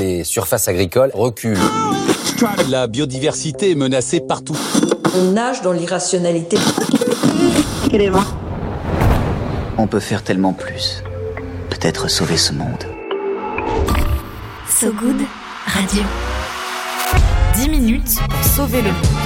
Les surfaces agricoles reculent. La biodiversité est menacée partout. On nage dans l'irrationalité. On peut faire tellement plus. Peut-être sauver ce monde. So Good Radio. 10 minutes pour sauver le monde.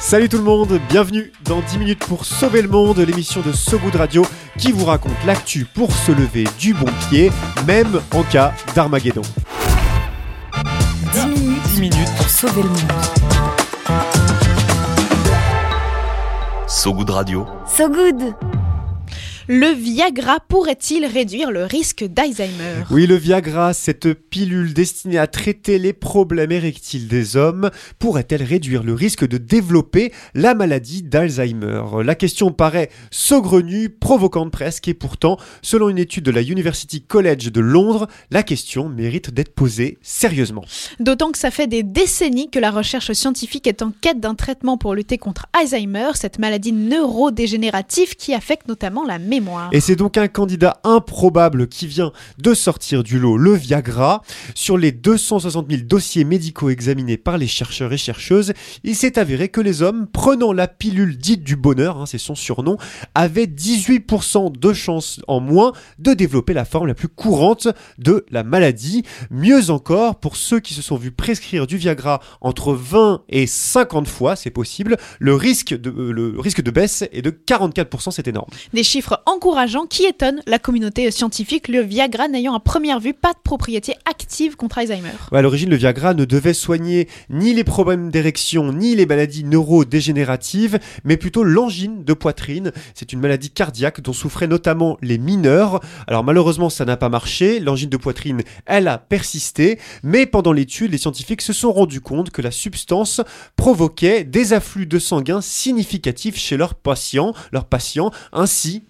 Salut tout le monde, bienvenue dans 10 minutes pour sauver le monde, l'émission de So Good Radio qui vous raconte l'actu pour se lever du bon pied, même en cas d'Armageddon. 10 minutes, 10 minutes pour sauver le monde. So Good Radio. So Good le Viagra pourrait-il réduire le risque d'Alzheimer? Oui, le Viagra, cette pilule destinée à traiter les problèmes érectiles des hommes, pourrait-elle réduire le risque de développer la maladie d'Alzheimer? La question paraît saugrenue, provocante presque, et pourtant, selon une étude de la University College de Londres, la question mérite d'être posée sérieusement. D'autant que ça fait des décennies que la recherche scientifique est en quête d'un traitement pour lutter contre Alzheimer, cette maladie neurodégénérative qui affecte notamment la mémoire. Et c'est donc un candidat improbable qui vient de sortir du lot, le Viagra. Sur les 260 000 dossiers médicaux examinés par les chercheurs et chercheuses, il s'est avéré que les hommes prenant la pilule dite du bonheur, hein, c'est son surnom, avaient 18% de chances en moins de développer la forme la plus courante de la maladie. Mieux encore, pour ceux qui se sont vus prescrire du Viagra entre 20 et 50 fois, c'est possible, le risque de, euh, le risque de baisse est de 44%, c'est énorme. Des chiffres encourageant qui étonne la communauté scientifique, le Viagra n'ayant à première vue pas de propriété active contre Alzheimer. À l'origine, le Viagra ne devait soigner ni les problèmes d'érection, ni les maladies neurodégénératives, mais plutôt l'angine de poitrine. C'est une maladie cardiaque dont souffraient notamment les mineurs. Alors malheureusement, ça n'a pas marché. L'angine de poitrine, elle a persisté, mais pendant l'étude, les scientifiques se sont rendus compte que la substance provoquait des afflux de sanguin significatifs chez leurs patients, leurs patients, ainsi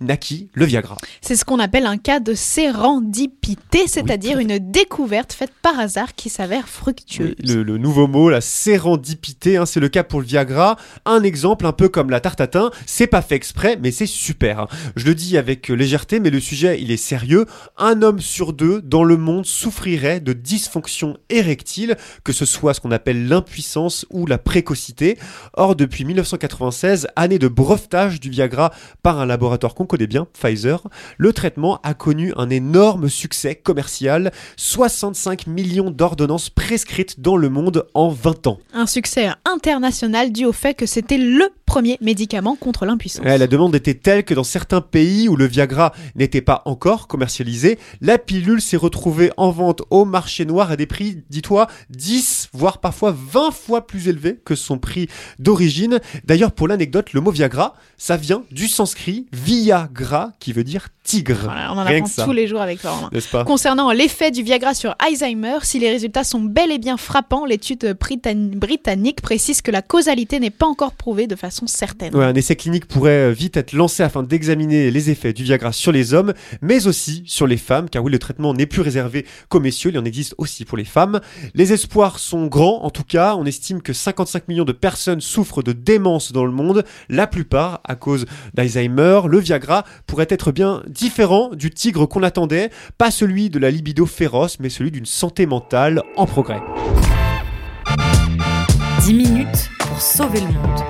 le Viagra. C'est ce qu'on appelle un cas de sérendipité, c'est-à-dire une découverte faite par hasard qui s'avère fructueuse. Oui, le, le, nouveau mot, la sérendipité, hein, c'est le cas pour le Viagra. Un exemple un peu comme la tarte tatin, c'est pas fait exprès, mais c'est super. Je le dis avec légèreté, mais le sujet, il est sérieux. Un homme sur deux dans le monde souffrirait de dysfonction érectile, que ce soit ce qu'on appelle l'impuissance ou la précocité. Or, depuis 1996, année de brevetage du Viagra par un laboratoire qu'on connaît bien, Pfizer, le traitement a connu un énorme succès commercial, 65 millions d'ordonnances prescrites dans le monde en 20 ans. Un succès international dû au fait que c'était le premier médicament contre l'impuissance. Ouais, la demande était telle que dans certains pays où le Viagra n'était pas encore commercialisé, la pilule s'est retrouvée en vente au marché noir à des prix, dis-toi, 10 voire parfois 20 fois plus élevés que son prix d'origine. D'ailleurs, pour l'anecdote, le mot Viagra, ça vient du sanskrit Viagra qui veut dire tigre. Voilà, on en apprend tous les jours avec Laurent. Pas? Concernant l'effet du Viagra sur Alzheimer, si les résultats sont bel et bien frappants, l'étude britannique précise que la causalité n'est pas encore prouvée de façon certaine. Ouais, un essai clinique pourrait vite être lancé afin d'examiner les effets du Viagra sur les hommes, mais aussi sur les femmes, car oui, le traitement n'est plus réservé qu'aux messieurs, il en existe aussi pour les femmes. Les espoirs sont grands, en tout cas, on estime que 55 millions de personnes souffrent de démence dans le monde, la plupart à cause d'Alzheimer. Le Viagra pourrait être bien différent du tigre qu'on attendait, pas celui de la libido féroce, mais celui d'une santé mentale en progrès. 10 minutes pour sauver le monde.